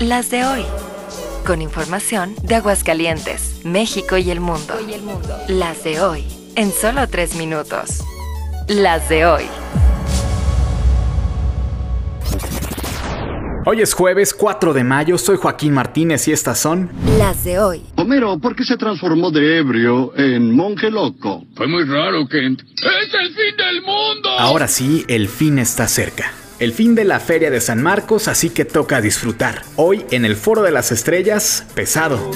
Las de hoy. Con información de Aguascalientes, México y el mundo. Las de hoy. En solo tres minutos. Las de hoy. Hoy es jueves 4 de mayo, soy Joaquín Martínez y estas son Las de hoy. Homero, ¿por qué se transformó de ebrio en monje loco? Fue muy raro, Kent. ¡Es el fin del mundo! Ahora sí, el fin está cerca. El fin de la Feria de San Marcos, así que toca disfrutar. Hoy en el Foro de las Estrellas, pesado.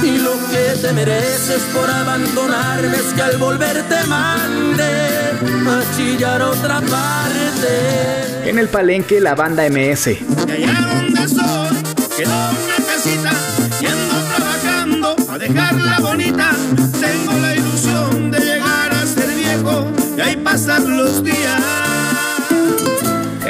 Y lo que te mereces por abandonarme es que al volver te mande a chillar otra parte. En el Palenque, la banda MS. Y allá donde soy, quedó una casita, y ando trabajando a dejarla bonita. Tengo la ilusión de llegar a ser viejo y ahí pasar los días.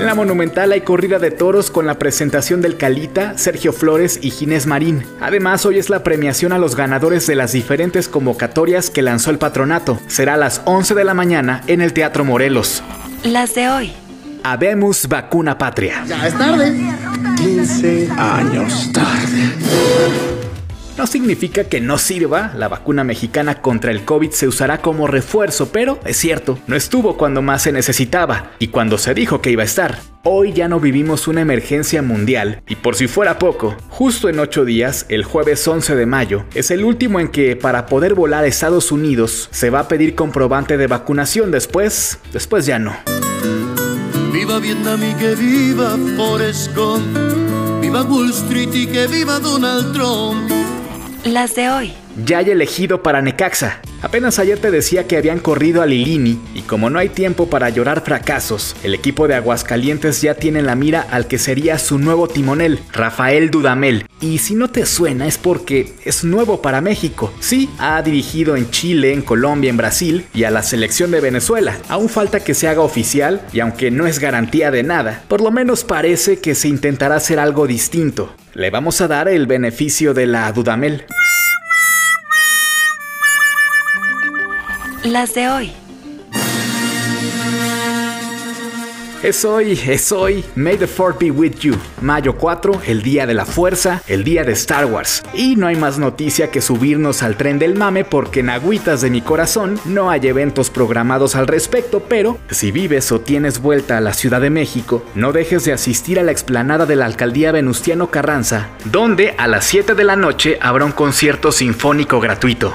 En la Monumental hay corrida de toros con la presentación del Calita, Sergio Flores y Ginés Marín. Además, hoy es la premiación a los ganadores de las diferentes convocatorias que lanzó el patronato. Será a las 11 de la mañana en el Teatro Morelos. Las de hoy. Habemos vacuna patria. Ya es tarde. 15 años tarde. No significa que no sirva, la vacuna mexicana contra el COVID se usará como refuerzo, pero es cierto, no estuvo cuando más se necesitaba y cuando se dijo que iba a estar. Hoy ya no vivimos una emergencia mundial y por si fuera poco, justo en 8 días, el jueves 11 de mayo, es el último en que para poder volar a Estados Unidos se va a pedir comprobante de vacunación después, después ya no. Viva Vietnam y que viva Forrest. Viva Wall Street y que viva Donald Trump. Las de hoy. Ya hay elegido para Necaxa. Apenas ayer te decía que habían corrido a Lilini y como no hay tiempo para llorar fracasos, el equipo de Aguascalientes ya tiene en la mira al que sería su nuevo timonel, Rafael Dudamel. Y si no te suena es porque es nuevo para México. Sí, ha dirigido en Chile, en Colombia, en Brasil y a la selección de Venezuela. Aún falta que se haga oficial y aunque no es garantía de nada, por lo menos parece que se intentará hacer algo distinto. Le vamos a dar el beneficio de la Dudamel. Las de hoy. Es hoy, es hoy, May the Fourth be with you. Mayo 4, el día de la fuerza, el día de Star Wars. Y no hay más noticia que subirnos al tren del mame porque en agüitas de mi corazón no hay eventos programados al respecto, pero si vives o tienes vuelta a la Ciudad de México, no dejes de asistir a la explanada de la alcaldía Venustiano Carranza, donde a las 7 de la noche habrá un concierto sinfónico gratuito.